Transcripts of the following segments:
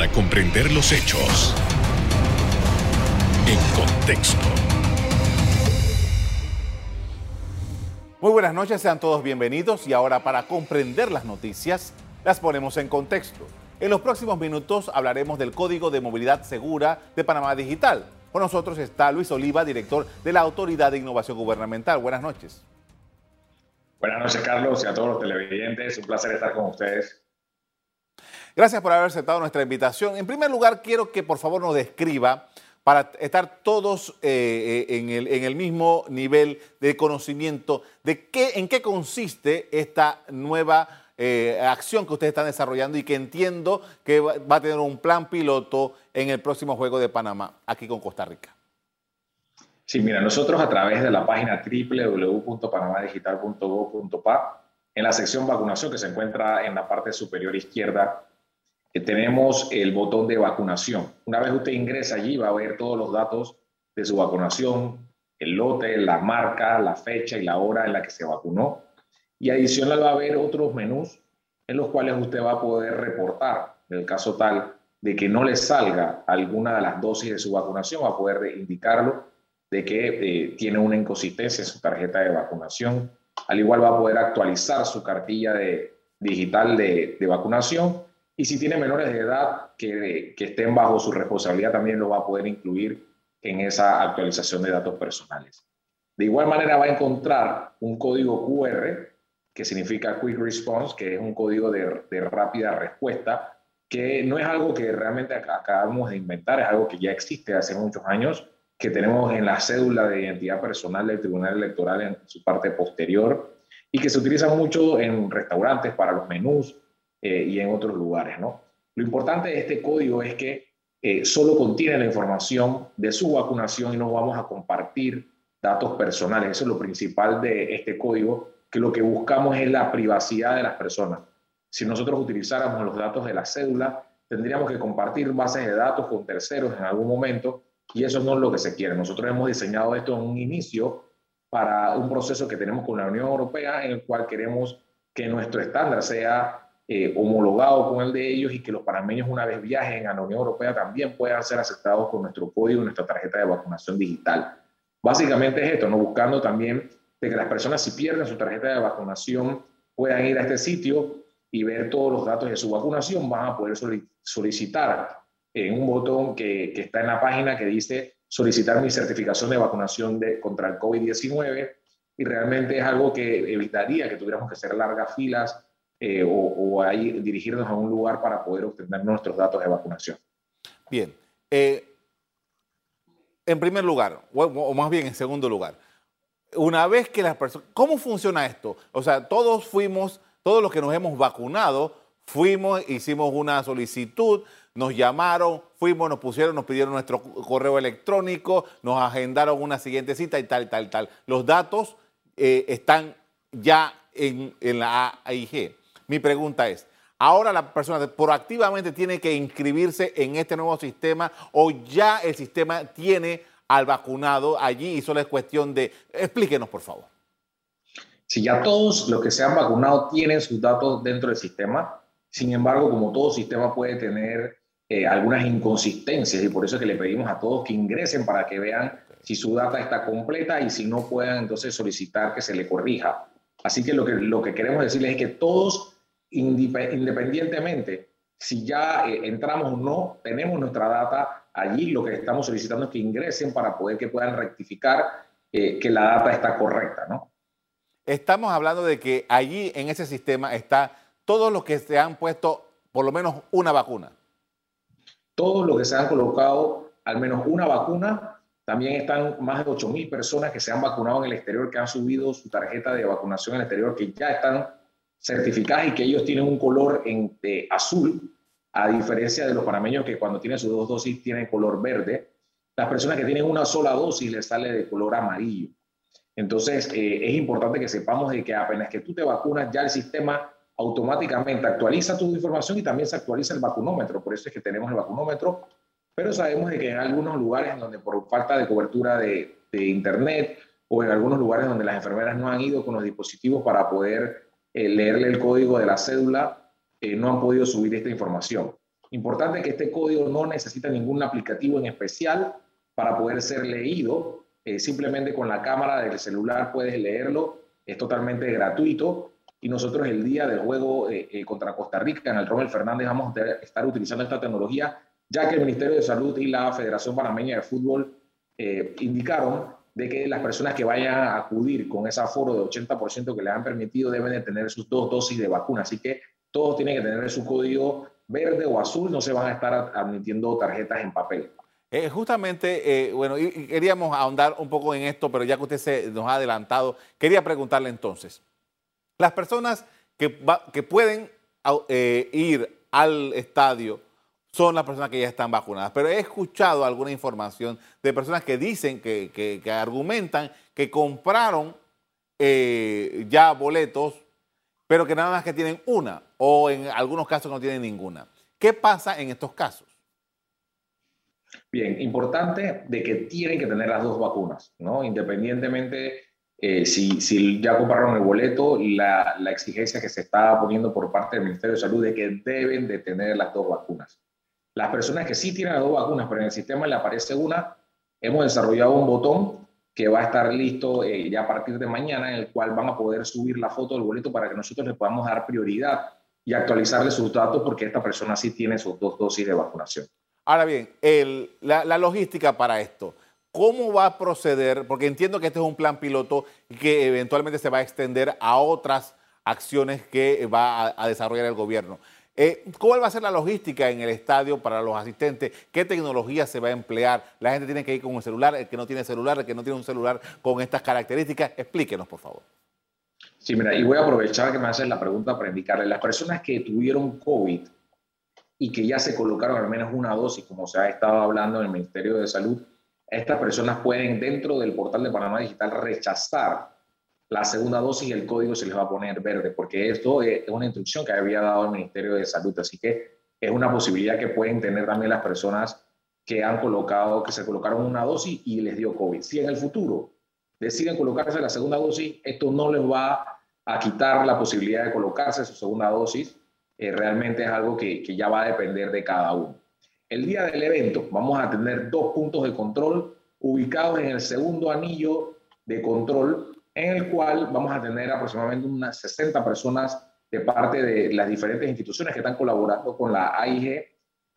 para comprender los hechos en contexto. Muy buenas noches, sean todos bienvenidos y ahora para comprender las noticias las ponemos en contexto. En los próximos minutos hablaremos del Código de Movilidad Segura de Panamá Digital. Con nosotros está Luis Oliva, director de la Autoridad de Innovación Gubernamental. Buenas noches. Buenas noches, Carlos, y a todos los televidentes. Un placer estar con ustedes. Gracias por haber aceptado nuestra invitación. En primer lugar, quiero que por favor nos describa, para estar todos eh, eh, en, el, mismo nivel de conocimiento, de qué, en qué consiste esta nueva eh, acción que ustedes están desarrollando y que entiendo que va a tener un plan piloto en el próximo Juego de Panamá, aquí con Costa Rica. Sí, mira, nosotros a través de la página www.panamadigital.gov.pa, en la sección vacunación que se encuentra en la parte superior izquierda, tenemos el botón de vacunación. Una vez usted ingresa allí, va a ver todos los datos de su vacunación, el lote, la marca, la fecha y la hora en la que se vacunó y adicional va a haber otros menús en los cuales usted va a poder reportar, en el caso tal de que no le salga alguna de las dosis de su vacunación, va a poder indicarlo de que eh, tiene una inconsistencia en su tarjeta de vacunación. Al igual va a poder actualizar su cartilla de, digital de, de vacunación y si tiene menores de edad que, que, estén bajo su responsabilidad, también lo va a poder incluir en esa actualización de datos personales. De igual manera va a encontrar un código QR que significa Quick Response, que es un código de, de rápida respuesta, que no es algo que realmente acabamos de inventar, es algo que ya existe hace muchos años, que tenemos en la cédula de identidad personal del Tribunal Electoral en su parte posterior y que se utiliza mucho en restaurantes para los menús eh, y en otros lugares. ¿no? Lo importante de este código es que eh, solo contiene la información de su vacunación y no vamos a compartir datos personales. Eso es lo principal de este código que lo que buscamos es la privacidad de las personas. Si nosotros utilizáramos los datos de la cédula, tendríamos que compartir bases de datos con terceros en algún momento y eso no es lo que se quiere. Nosotros hemos diseñado esto en un inicio para un proceso que tenemos con la Unión Europea en el cual queremos que nuestro estándar sea eh, homologado con el de ellos y que los panameños una vez viajen a la Unión Europea también puedan ser aceptados con nuestro código, nuestra tarjeta de vacunación digital. Básicamente es esto, ¿no? buscando también de que las personas si pierden su tarjeta de vacunación puedan ir a este sitio y ver todos los datos de su vacunación, van a poder solicitar en un botón que, está en la página que dice solicitar mi certificación de vacunación contra el COVID-19 y realmente es algo que evitaría que tuviéramos que hacer largas filas eh, o, o ahí dirigirnos a un lugar para poder obtener nuestros datos de vacunación. Bien. Eh, en primer lugar, o, más bien en segundo lugar, una vez que las personas, ¿cómo funciona esto? O sea, todos fuimos, todos los que nos hemos vacunado, fuimos, hicimos una solicitud, nos llamaron, fuimos, nos pusieron, nos pidieron nuestro correo electrónico, nos agendaron una siguiente cita y tal, tal, tal. Los datos eh, están ya en la AIG. Mi pregunta es, ahora la persona proactivamente tiene que inscribirse en este nuevo sistema o ya el sistema tiene al vacunado allí y solo es cuestión de... Explíquenos, por favor. Si ya todos los que se han vacunado tienen sus datos dentro del sistema, sin embargo, como todo sistema puede tener eh, algunas inconsistencias y por eso es que le pedimos a todos que ingresen para que vean si su data está completa y si no puedan entonces solicitar que se le corrija. Así que lo que, lo que queremos decirles es que todos, independientemente si ya eh, entramos o no, tenemos nuestra data allí lo que estamos solicitando es que ingresen para poder que puedan rectificar eh, que la data está correcta, ¿no? Estamos hablando de que allí en ese sistema está todos los que se han puesto por lo menos una vacuna. Todos los que se han colocado al menos una vacuna. También están más de 8.000 personas que se han vacunado en el exterior, que han subido su tarjeta de vacunación en el exterior, que ya están certificadas y que ellos tienen un color en, de azul a diferencia de los panameños que cuando tienen sus dos dosis tienen color verde, las personas que tienen una sola dosis les sale de color amarillo. Entonces, eh, es importante que sepamos de que apenas que tú te vacunas, ya el sistema automáticamente actualiza tu información y también se actualiza el vacunómetro. Por eso es que tenemos el vacunómetro. Pero sabemos de que en algunos lugares donde por falta de cobertura de, internet o en algunos lugares donde las enfermeras no han ido con los dispositivos para poder eh, leerle el código de la cédula, eh, no han podido subir esta información. Importante que este código no necesita ningún aplicativo en especial para poder ser leído. Eh, simplemente con la cámara del celular puedes leerlo. Es totalmente gratuito. Y nosotros el día del juego eh, contra Costa Rica en el Rommel Fernández vamos a estar utilizando esta tecnología, ya que el Ministerio de Salud y la Federación Panameña de Fútbol indicaron de que las personas que vayan a acudir con ese aforo de 80% que le han permitido deben de tener sus dos dosis de vacuna. Así que todos tienen que tener su código verde o azul, no se van a estar admitiendo tarjetas en papel. Eh, justamente, eh, bueno, y, queríamos ahondar un poco en esto, pero ya que usted se nos ha adelantado, quería preguntarle entonces, las personas que, que pueden eh, ir al estadio son las personas que ya están vacunadas, pero he escuchado alguna información de personas que dicen, que, que, argumentan que compraron ya boletos, pero que nada más que tienen una, o en algunos casos no tienen ninguna. ¿Qué pasa en estos casos? Bien, importante de que tienen que tener las dos vacunas, ¿no? Independientemente eh, si, si, ya compraron el boleto, la, la, exigencia que se está poniendo por parte del Ministerio de Salud es que deben de tener las dos vacunas. Las personas que sí tienen las dos vacunas, pero en el sistema le aparece una, hemos desarrollado un botón que va a estar listo eh, ya a partir de mañana, en el cual van a poder subir la foto del boleto para que nosotros le podamos dar prioridad y actualizarle sus datos porque esta persona sí tiene sus dos dosis de vacunación. Ahora bien, la, logística para esto, ¿cómo va a proceder? Porque entiendo que este es un plan piloto que eventualmente se va a extender a otras acciones que va a, desarrollar el gobierno. Eh, ¿Cuál va a ser la logística en el estadio para los asistentes? ¿Qué tecnología se va a emplear? ¿La gente tiene que ir con un celular? ¿El que no tiene celular? ¿El que no tiene un celular con estas características? Explíquenos, por favor. Sí, mira, y voy a aprovechar que me haces la pregunta para indicarle, las personas que tuvieron COVID y que ya se colocaron al menos una dosis, como se ha estado hablando en el Ministerio de Salud, estas personas pueden dentro del portal de Panamá Digital rechazar la segunda dosis el código se les va a poner verde, porque esto es una instrucción que había dado el Ministerio de Salud, así que es una posibilidad que pueden tener también las personas que han colocado, que se colocaron una dosis y les dio COVID. Si en el futuro deciden colocarse la segunda dosis, esto no les va a quitar la posibilidad de colocarse su segunda dosis, eh, realmente es algo que, que, ya va a depender de cada uno. El día del evento vamos a tener dos puntos de control ubicados en el segundo anillo de control, en el cual vamos a tener aproximadamente unas 60 personas de parte de las diferentes instituciones que están colaborando con la AIG,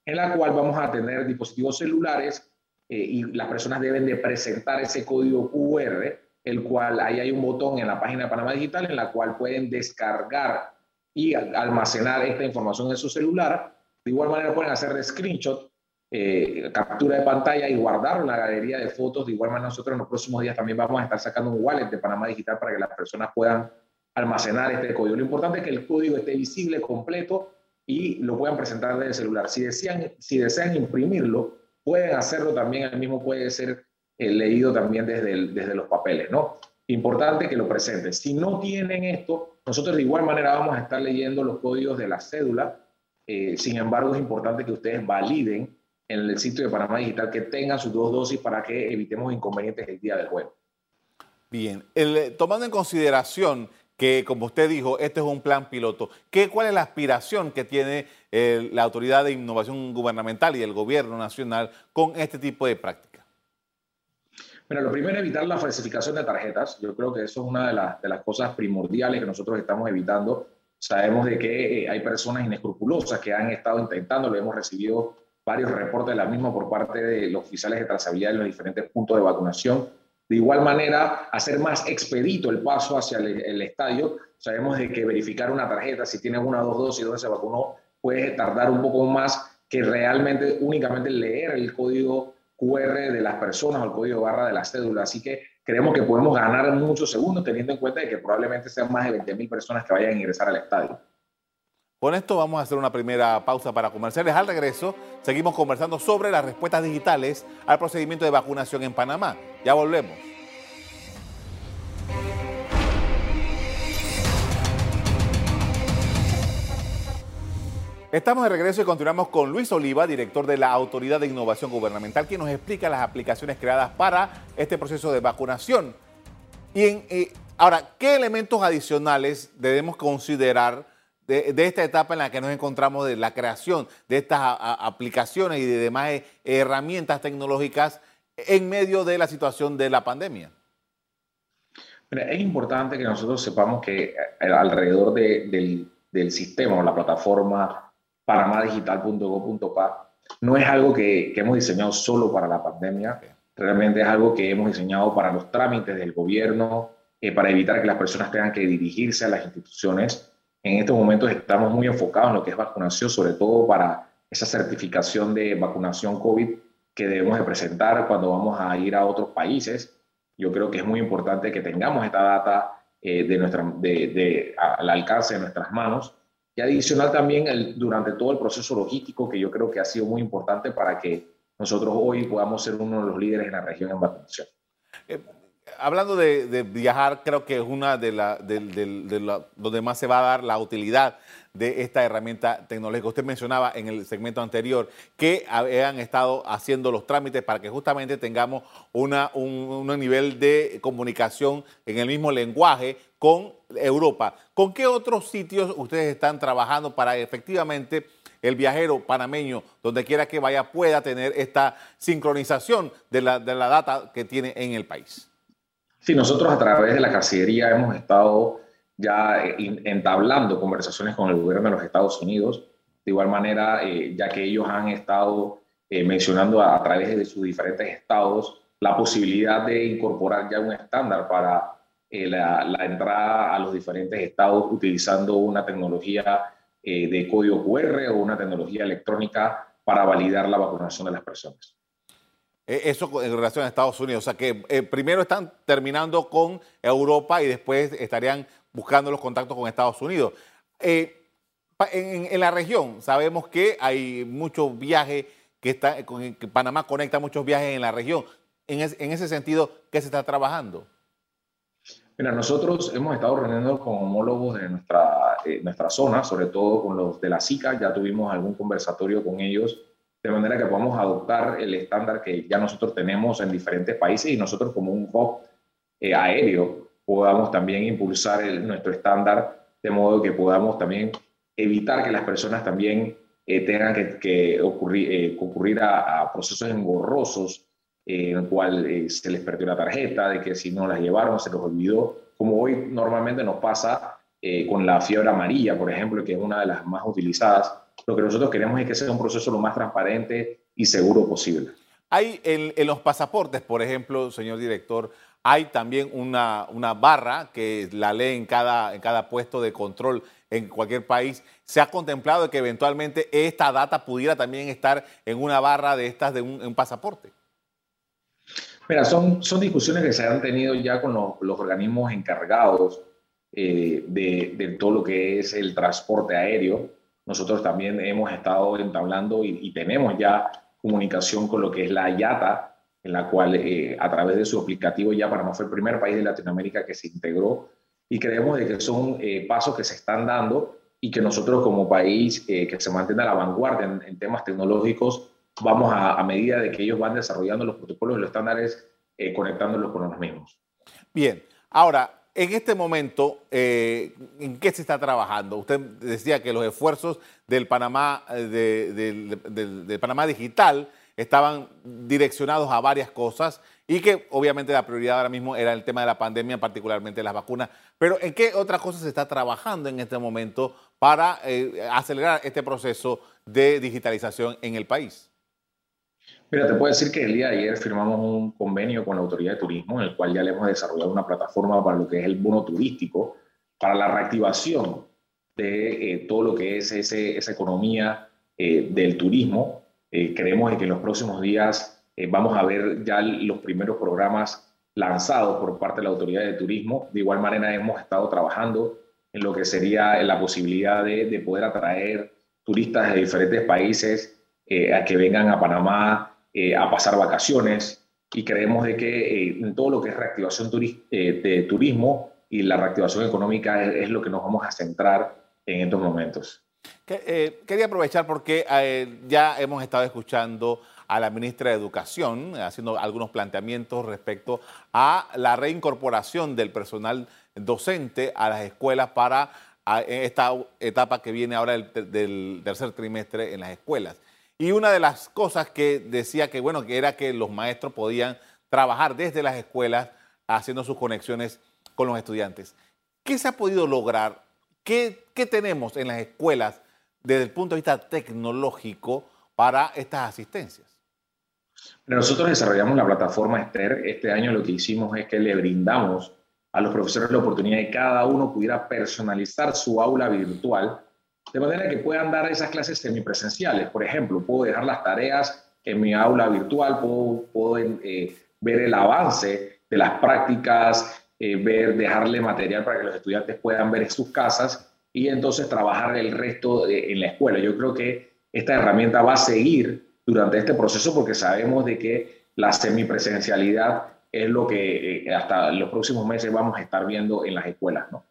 en la cual vamos a tener dispositivos celulares eh, y las personas deben de presentar ese código QR, el cual ahí hay un botón en la página de Panamá Digital en la cual pueden descargar y almacenar esta información en su celular. De igual manera pueden hacer screenshot, eh, captura de pantalla y guardar la galería de fotos. De igual manera nosotros en los próximos días también vamos a estar sacando un wallet de Panamá Digital para que las personas puedan almacenar este código. Lo importante es que el código esté visible, completo y lo puedan presentar desde el celular. Si desean, si desean imprimirlo, pueden hacerlo también. El mismo puede ser eh, leído también desde, desde los papeles, ¿no? Importante que lo presenten. Si no tienen esto, nosotros de igual manera vamos a estar leyendo los códigos de la cédula. Eh, sin embargo, es importante que ustedes validen en el sitio de Panamá Digital que tengan sus dos dosis para que evitemos inconvenientes el día del juego. Bien, eh, tomando en consideración que, como usted dijo, este es un plan piloto, ¿qué, ¿cuál es la aspiración que tiene eh, la Autoridad de Innovación Gubernamental y el Gobierno Nacional con este tipo de prácticas? Bueno, lo primero es evitar la falsificación de tarjetas. Yo creo que eso es una de, de las cosas primordiales que nosotros estamos evitando. Sabemos de que eh, hay personas inescrupulosas que han estado intentando, lo hemos recibido varios reportes de la misma por parte de los oficiales de trazabilidad en los diferentes puntos de vacunación. De igual manera, hacer más expedito el paso hacia el, estadio. Sabemos de que verificar una tarjeta, si tiene una dos dosis donde se vacunó, puede tardar un poco más que realmente únicamente leer el código QR de las personas o el código barra de la cédula. Así que creemos que podemos ganar muchos segundos teniendo en cuenta de que probablemente sean más de 20.000 personas que vayan a ingresar al estadio. Con esto vamos a hacer una primera pausa para comerciales. Al regreso, seguimos conversando sobre las respuestas digitales al procedimiento de vacunación en Panamá. Ya volvemos. Estamos de regreso y continuamos con Luis Oliva, director de la Autoridad de Innovación Gubernamental, quien nos explica las aplicaciones creadas para este proceso de vacunación. Y eh, ahora, ¿qué elementos adicionales debemos considerar de, esta etapa en la que nos encontramos de la creación de estas aplicaciones y de demás eh, herramientas tecnológicas en medio de la situación de la pandemia? es importante que nosotros sepamos que eh, alrededor del, del, sistema o la plataforma panamadigital.go.pa no es algo que, que, hemos diseñado solo para la pandemia, realmente es algo que hemos diseñado para los trámites del gobierno, eh, para evitar que las personas tengan que dirigirse a las instituciones. En estos momentos estamos muy enfocados en lo que es vacunación, sobre todo para esa certificación de vacunación COVID que debemos de presentar cuando vamos a ir a otros países. Yo creo que es muy importante que tengamos esta data eh, de nuestra, de, de, al alcance de nuestras manos y adicional también el, durante todo el proceso logístico que yo creo que ha sido muy importante para que nosotros hoy podamos ser uno de los líderes en la región en vacunación. Hablando de, viajar, creo que es una de las donde más se va a dar la utilidad de esta herramienta tecnológica. Usted mencionaba en el segmento anterior que habían estado haciendo los trámites para que justamente tengamos un, nivel de comunicación en el mismo lenguaje con Europa. ¿Con qué otros sitios ustedes están trabajando para efectivamente el viajero panameño, donde quiera que vaya, pueda tener esta sincronización de la, de la data que tiene en el país? Sí, nosotros a través de la Cancillería hemos estado ya eh, entablando conversaciones con el gobierno de los Estados Unidos. De igual manera, eh, ya que ellos han estado eh, mencionando a, través de sus diferentes estados la posibilidad de incorporar ya un estándar para la, la, entrada a los diferentes estados utilizando una tecnología de código QR o una tecnología electrónica para validar la vacunación de las personas. Eh, eso en relación a Estados Unidos. O sea que eh, primero están terminando con Europa y después estarían buscando los contactos con Estados Unidos. Eh, en, la región sabemos que hay muchos viajes que, está, que Panamá conecta muchos viajes en la región. En, ese sentido, ¿qué se está trabajando? Mira, nosotros hemos estado reuniendo con homólogos de nuestra, nuestra zona, sobre todo con los de la SICA, ya tuvimos algún conversatorio con ellos de manera que podamos adoptar el estándar que ya nosotros tenemos en diferentes países y nosotros como un hub eh, aéreo podamos también impulsar nuestro estándar de modo que podamos también evitar que las personas también eh, tengan que, ocurrir, eh, concurrir a, procesos engorrosos en el cual se les perdió la tarjeta, de que si no las llevaron se los olvidó, como hoy normalmente nos pasa con la fiebre amarilla, por ejemplo, que es una de las más utilizadas lo que nosotros queremos es que sea un proceso lo más transparente y seguro posible. Hay en, los pasaportes, por ejemplo, señor director, hay también una, una barra que la lee en cada, en cada puesto de control en cualquier país. ¿Se ha contemplado que eventualmente esta data pudiera también estar en una barra de estas de un, pasaporte? Mira, son, son discusiones que se han tenido ya con los, organismos encargados eh, de, de, todo lo que es el transporte aéreo. Nosotros también hemos estado entablando y, tenemos ya comunicación con lo que es la IATA, en la cual eh, a través de su aplicativo ya Panamá fue el primer país de Latinoamérica que se integró y creemos de que son eh, pasos que se están dando y que nosotros como país eh, que se mantenga a la vanguardia en, temas tecnológicos, vamos a, a, medida de que ellos van desarrollando los protocolos y los estándares, conectándolos con los mismos. Bien, ahora, en este momento, eh, ¿en qué se está trabajando? Usted decía que los esfuerzos del Panamá, eh, de, Panamá Digital estaban direccionados a varias cosas y que obviamente la prioridad ahora mismo era el tema de la pandemia, particularmente las vacunas. Pero ¿en qué otras cosas se está trabajando en este momento para eh, acelerar este proceso de digitalización en el país? Mira, te puedo decir que el día de ayer firmamos un convenio con la Autoridad de Turismo, en el cual ya le hemos desarrollado una plataforma para lo que es el bono turístico, para la reactivación de eh, todo lo que es esa economía eh, del turismo. Eh, creemos que en los próximos días vamos a ver ya los primeros programas lanzados por parte de la Autoridad de Turismo. De igual manera, hemos estado trabajando en lo que sería la posibilidad de poder atraer turistas de diferentes países a que vengan a Panamá eh, a pasar vacaciones y creemos de que eh, todo lo que es reactivación eh, de turismo y la reactivación económica es, lo que nos vamos a centrar en estos momentos. quería aprovechar porque ya hemos estado escuchando a la ministra de Educación haciendo algunos planteamientos respecto a la reincorporación del personal docente a las escuelas para en esta etapa que viene ahora del, del tercer trimestre en las escuelas. Y una de las cosas que decía que, bueno, que era que los maestros podían trabajar desde las escuelas haciendo sus conexiones con los estudiantes. ¿Qué se ha podido lograr? ¿Qué, tenemos en las escuelas desde el punto de vista tecnológico para estas asistencias? Nosotros desarrollamos la plataforma Esther. Este año lo que hicimos es que le brindamos a los profesores la oportunidad de que cada uno pudiera personalizar su aula virtual de manera que puedan dar esas clases semipresenciales. Por ejemplo, puedo dejar las tareas en mi aula virtual, puedo, puedo eh, ver el avance de las prácticas, eh, ver, dejarle material para que los estudiantes puedan ver en sus casas y entonces trabajar el resto en la escuela. Yo creo que esta herramienta va a seguir durante este proceso porque sabemos de que la semipresencialidad es lo que eh, hasta los próximos meses vamos a estar viendo en las escuelas. ¿no?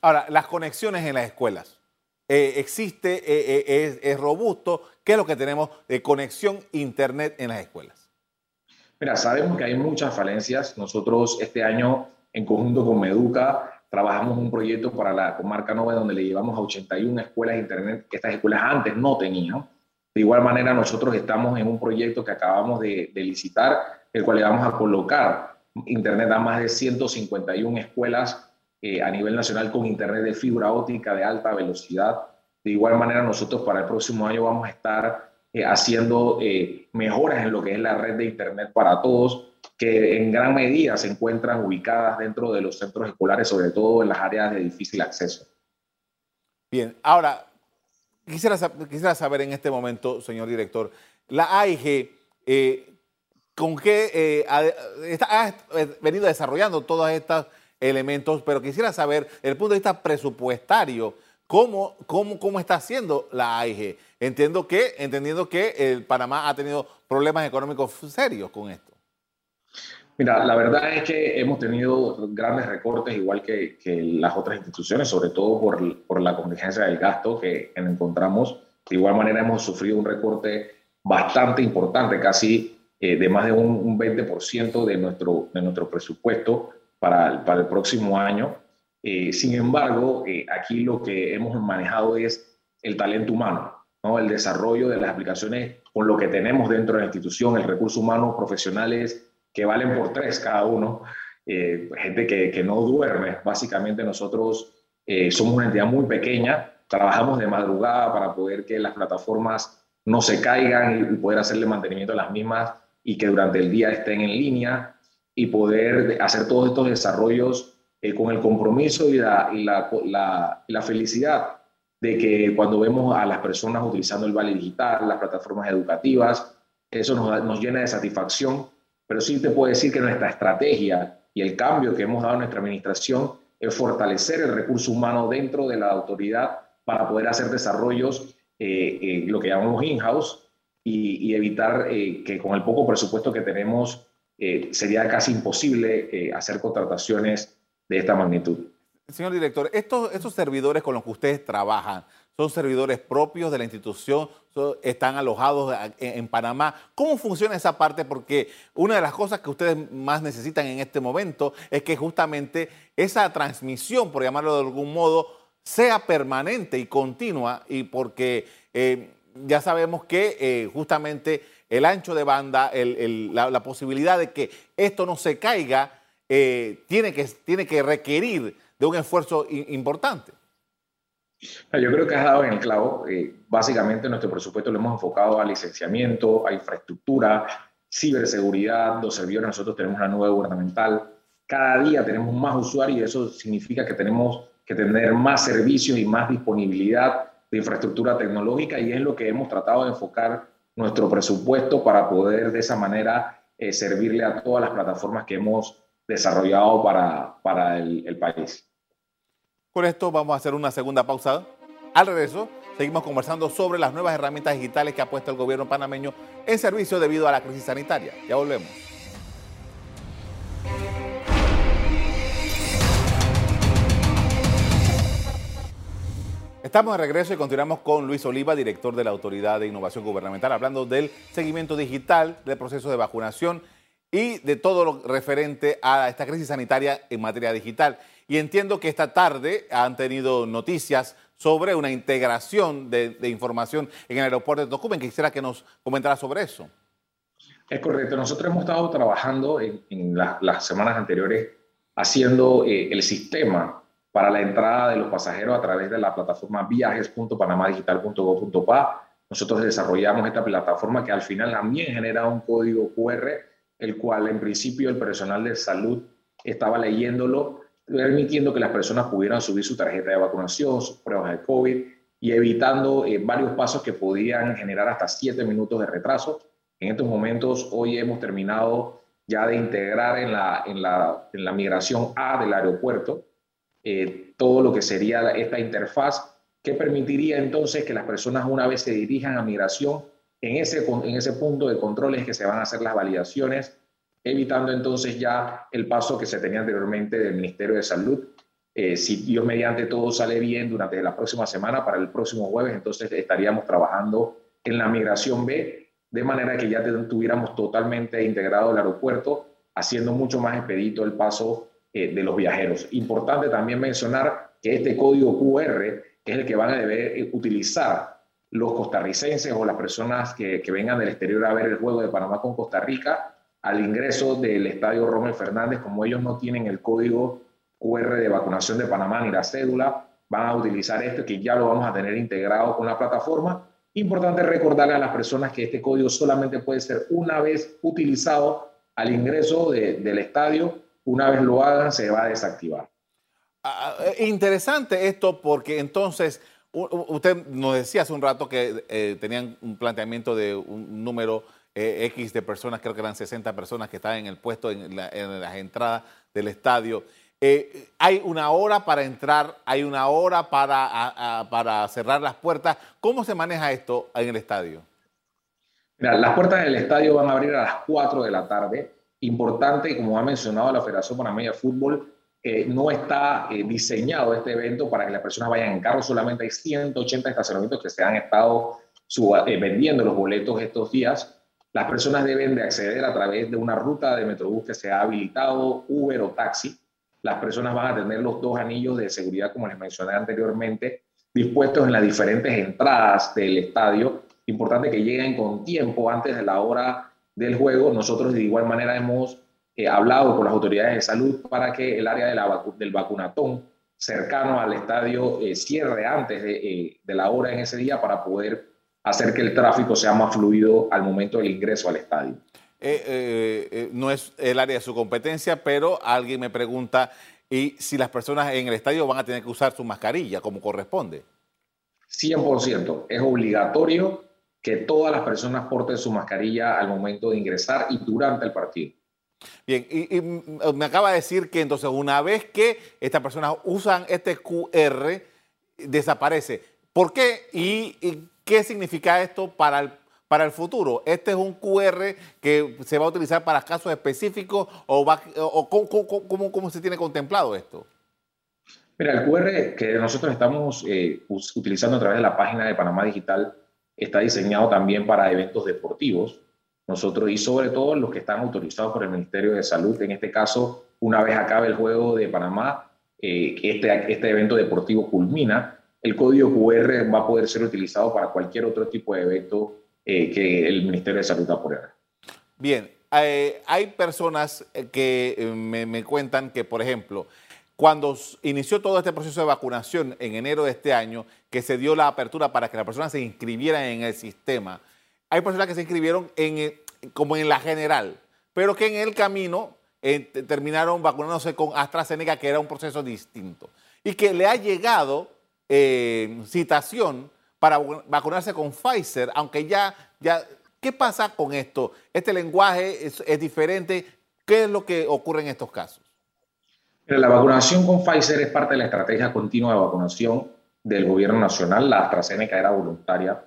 Ahora, las conexiones en las escuelas. Eh, existe, es, es robusto. ¿Qué es lo que tenemos de conexión Internet en las escuelas? Mira, sabemos que hay muchas falencias. Nosotros este año en conjunto con Meduca, trabajamos un proyecto para la comarca Nove donde le llevamos a 81 escuelas de Internet que estas escuelas antes no tenían. De igual manera, nosotros estamos en un proyecto que acabamos de, licitar, el cual le vamos a colocar Internet a más de 151 escuelas eh, a nivel nacional con Internet de fibra óptica de alta velocidad. De igual manera, nosotros para el próximo año vamos a estar eh, haciendo eh, mejoras en lo que es la red de Internet para todos que en gran medida se encuentran ubicadas dentro de los centros escolares, sobre todo en las áreas de difícil acceso. Bien, ahora, quisiera, quisiera saber en este momento, señor director, la AIG, eh, ¿con qué eh, ha, venido desarrollando todos estos elementos? Pero quisiera saber, desde el punto de vista presupuestario, ¿cómo, cómo, cómo está haciendo la AIG? Entiendo que, entendiendo que el Panamá ha tenido problemas económicos serios con esto. Mira, la verdad es que hemos tenido grandes recortes, igual que, las otras instituciones, sobre todo por, por, la contingencia del gasto que encontramos. De igual manera, hemos sufrido un recorte bastante importante, casi eh, de más de un, 20% de nuestro, de nuestro presupuesto para, el próximo año. Eh, sin embargo, eh, aquí lo que hemos manejado es el talento humano, ¿no? el desarrollo de las aplicaciones con lo que tenemos dentro de la institución, el recurso humano, profesionales que valen por tres cada uno, eh, gente que, que, no duerme. Básicamente nosotros somos una entidad muy pequeña, trabajamos de madrugada para poder que las plataformas no se caigan y poder hacerle mantenimiento a las mismas y que durante el día estén en línea y poder hacer todos estos desarrollos eh, con el compromiso y la, la, la, felicidad de que cuando vemos a las personas utilizando el Vale Digital, las plataformas educativas, eso nos, nos llena de satisfacción. Pero sí te puedo decir que nuestra estrategia y el cambio que hemos dado a nuestra administración es fortalecer el recurso humano dentro de la autoridad para poder hacer desarrollos, eh, lo que llamamos in-house, y, evitar eh, que con el poco presupuesto que tenemos sería casi imposible hacer contrataciones de esta magnitud. Señor director, estos, estos servidores con los que ustedes trabajan, son servidores propios de la institución, están alojados en, Panamá. ¿Cómo funciona esa parte? Porque una de las cosas que ustedes más necesitan en este momento es que justamente esa transmisión, por llamarlo de algún modo, sea permanente y continua, y porque eh, ya sabemos que eh, justamente el ancho de banda, la, posibilidad de que esto no se caiga, eh, tiene, que, tiene que requerir de un esfuerzo importante. Yo creo que has dado en el clavo. Eh, básicamente nuestro presupuesto lo hemos enfocado a licenciamiento, a infraestructura, ciberseguridad, los servidores. Nosotros tenemos una nube gubernamental. Cada día tenemos más usuarios y eso significa que tenemos que tener más servicios y más disponibilidad de infraestructura tecnológica y es lo que hemos tratado de enfocar nuestro presupuesto para poder de esa manera eh, servirle a todas las plataformas que hemos desarrollado para, para el país. Con esto vamos a hacer una segunda pausa. Al regreso, seguimos conversando sobre las nuevas herramientas digitales que ha puesto el gobierno panameño en servicio debido a la crisis sanitaria. Ya volvemos. Estamos de regreso y continuamos con Luis Oliva, director de la Autoridad de Innovación Gubernamental, hablando del seguimiento digital del proceso de vacunación y de todo lo referente a esta crisis sanitaria en materia digital. Y entiendo que esta tarde han tenido noticias sobre una integración de, información en el aeropuerto de Tocumen. Quisiera que nos comentara sobre eso. Es correcto. Nosotros hemos estado trabajando en, las semanas anteriores haciendo eh, el sistema para la entrada de los pasajeros a través de la plataforma viajes.panamadigital.gov.pa. Nosotros desarrollamos esta plataforma que al final también genera un código QR, el cual en principio el personal de salud estaba leyéndolo, permitiendo que las personas pudieran subir su tarjeta de vacunación, sus pruebas de COVID y evitando eh, varios pasos que podían generar hasta siete minutos de retraso. En estos momentos, hoy hemos terminado ya de integrar en la, en la, en la migración A del aeropuerto eh, todo lo que sería esta interfaz que permitiría entonces que las personas una vez se dirijan a migración, en ese, en ese punto de controles que se van a hacer las validaciones, evitando entonces ya el paso que se tenía anteriormente del Ministerio de Salud. Eh, si Dios mediante todo sale bien durante la próxima semana, para el próximo jueves, entonces estaríamos trabajando en la migración B, de manera que ya tuviéramos totalmente integrado el aeropuerto, haciendo mucho más expedito el paso eh, de los viajeros. Importante también mencionar que este código QR es el que van a deber eh, utilizar los costarricenses o las personas que, que, vengan del exterior a ver el juego de Panamá con Costa Rica al ingreso del estadio Rommel Fernández, como ellos no tienen el código QR de vacunación de Panamá ni la cédula, van a utilizar este que ya lo vamos a tener integrado con la plataforma. Importante recordarle a las personas que este código solamente puede ser una vez utilizado al ingreso del estadio una vez lo hagan, se va a desactivar. Ah, ah, eh, interesante esto porque entonces usted nos decía hace un rato que eh, tenían un planteamiento de un número eh, X de personas, creo que eran 60 personas que estaban en el puesto en, las entradas del estadio. hay una hora para entrar, hay una hora para, para cerrar las puertas. ¿Cómo se maneja esto en el estadio? Mira, las puertas del estadio van a abrir a las 4 de la tarde importante, como ha mencionado la Federación Panameña de Fútbol, no está eh, diseñado este evento para que las personas vayan en carro, solamente hay 180 estacionamientos que se han estado eh, vendiendo los boletos estos días. Las personas deben de acceder a través de una ruta de Metrobús que se ha habilitado, Uber o taxi. Las personas van a tener los dos anillos de seguridad, como les mencioné anteriormente, dispuestos en las diferentes entradas del estadio. Importante que lleguen con tiempo antes de la hora del juego, nosotros de igual manera hemos eh, hablado con las autoridades de salud para que el área de la del vacunatón cercano al estadio eh, cierre antes eh, de, la hora en ese día para poder hacer que el tráfico sea más fluido al momento del ingreso al estadio. no es el área de su competencia, pero alguien me pregunta, ¿y si las personas en el estadio van a tener que usar su mascarilla como corresponde? 100%, es obligatorio que todas las personas porten su mascarilla al momento de ingresar y durante el partido. Bien, y, me acaba de decir que entonces una vez que estas personas usan este QR, desaparece. ¿Por qué? ¿Y, qué significa esto para el, para el futuro? ¿Este es un QR que se va a utilizar para casos específicos o, va, o cómo, cómo, se tiene contemplado esto? Mira, el QR que nosotros estamos eh, utilizando a través de la página de Panamá Digital está diseñado también para eventos deportivos. Nosotros, y sobre todo los que están autorizados por el Ministerio de Salud, en este caso, una vez acabe el juego de Panamá, eh, este, este evento deportivo culmina, el código QR va a poder ser utilizado para cualquier otro tipo de evento eh, que el Ministerio de Salud apruebe. Bien, eh, hay personas que me, me cuentan que, por ejemplo, cuando inició todo este proceso de vacunación en enero de este año, que se dio la apertura para que las personas se inscribieran en el sistema, hay personas que se inscribieron eh, como en la general, pero que en el camino eh, terminaron vacunándose con AstraZeneca, que era un proceso distinto, y que le ha llegado eh, citación para vacunarse con Pfizer, aunque ya, ya, ¿qué pasa con esto? Este lenguaje es diferente. ¿Qué es lo que ocurre en estos casos? La vacunación con Pfizer es parte de la estrategia continua de vacunación del gobierno nacional. La AstraZeneca era voluntaria.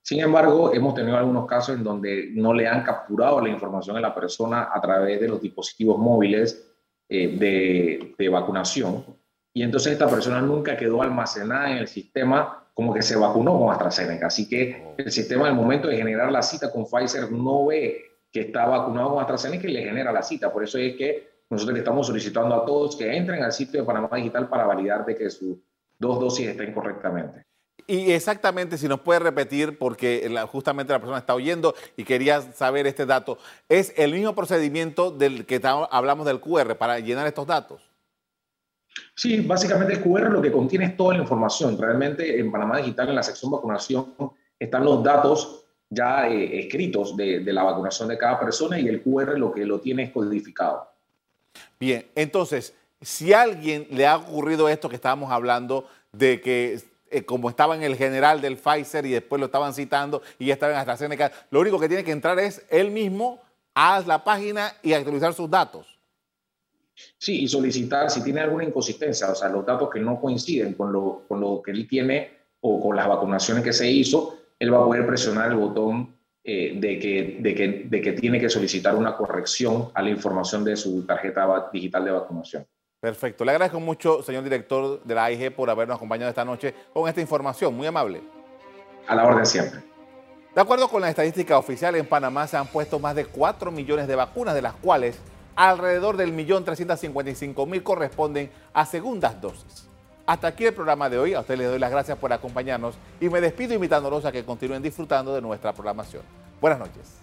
Sin embargo, hemos tenido algunos casos en donde no le han capturado la información a la persona a través de los dispositivos móviles eh, de, de vacunación. Y entonces esta persona nunca quedó almacenada en el sistema como que se vacunó con AstraZeneca. Así que el sistema al momento de generar la cita con Pfizer no ve que está vacunado con AstraZeneca y le genera la cita. Por eso es que nosotros le estamos solicitando a todos que entren al sitio de Panamá Digital para validar de que sus dos dosis estén correctamente. Y exactamente, si nos puede repetir, porque justamente la persona está oyendo y quería saber este dato, es el mismo procedimiento del que hablamos del QR para llenar estos datos. Sí, básicamente el QR lo que contiene es toda la información. Realmente en Panamá Digital, en la sección vacunación, están los datos ya eh, escritos de, de, la vacunación de cada persona y el QR lo que lo tiene es codificado. Bien, entonces, si a alguien le ha ocurrido esto que estábamos hablando de que eh, como estaba en el general del Pfizer y después lo estaban citando y ya estaba en AstraZeneca, lo único que tiene que entrar es él mismo a la página y actualizar sus datos. Sí, y solicitar si tiene alguna inconsistencia, o sea, los datos que no coinciden con lo, con lo que él tiene o con las vacunaciones que se hizo, él va a poder presionar el botón eh, de, que, de, que, de que tiene que solicitar una corrección a la información de su tarjeta digital de vacunación. Perfecto. Le agradezco mucho, señor director de la AIG, por habernos acompañado esta noche con esta información. Muy amable. A la orden siempre. De acuerdo con la estadística oficial, en Panamá se han puesto más de 4 millones de vacunas, de las cuales alrededor del millón 355 mil corresponden a segundas dosis. Hasta aquí el programa de hoy. A ustedes les doy las gracias por acompañarnos y me despido invitándolos a que continúen disfrutando de nuestra programación. Buenas noches.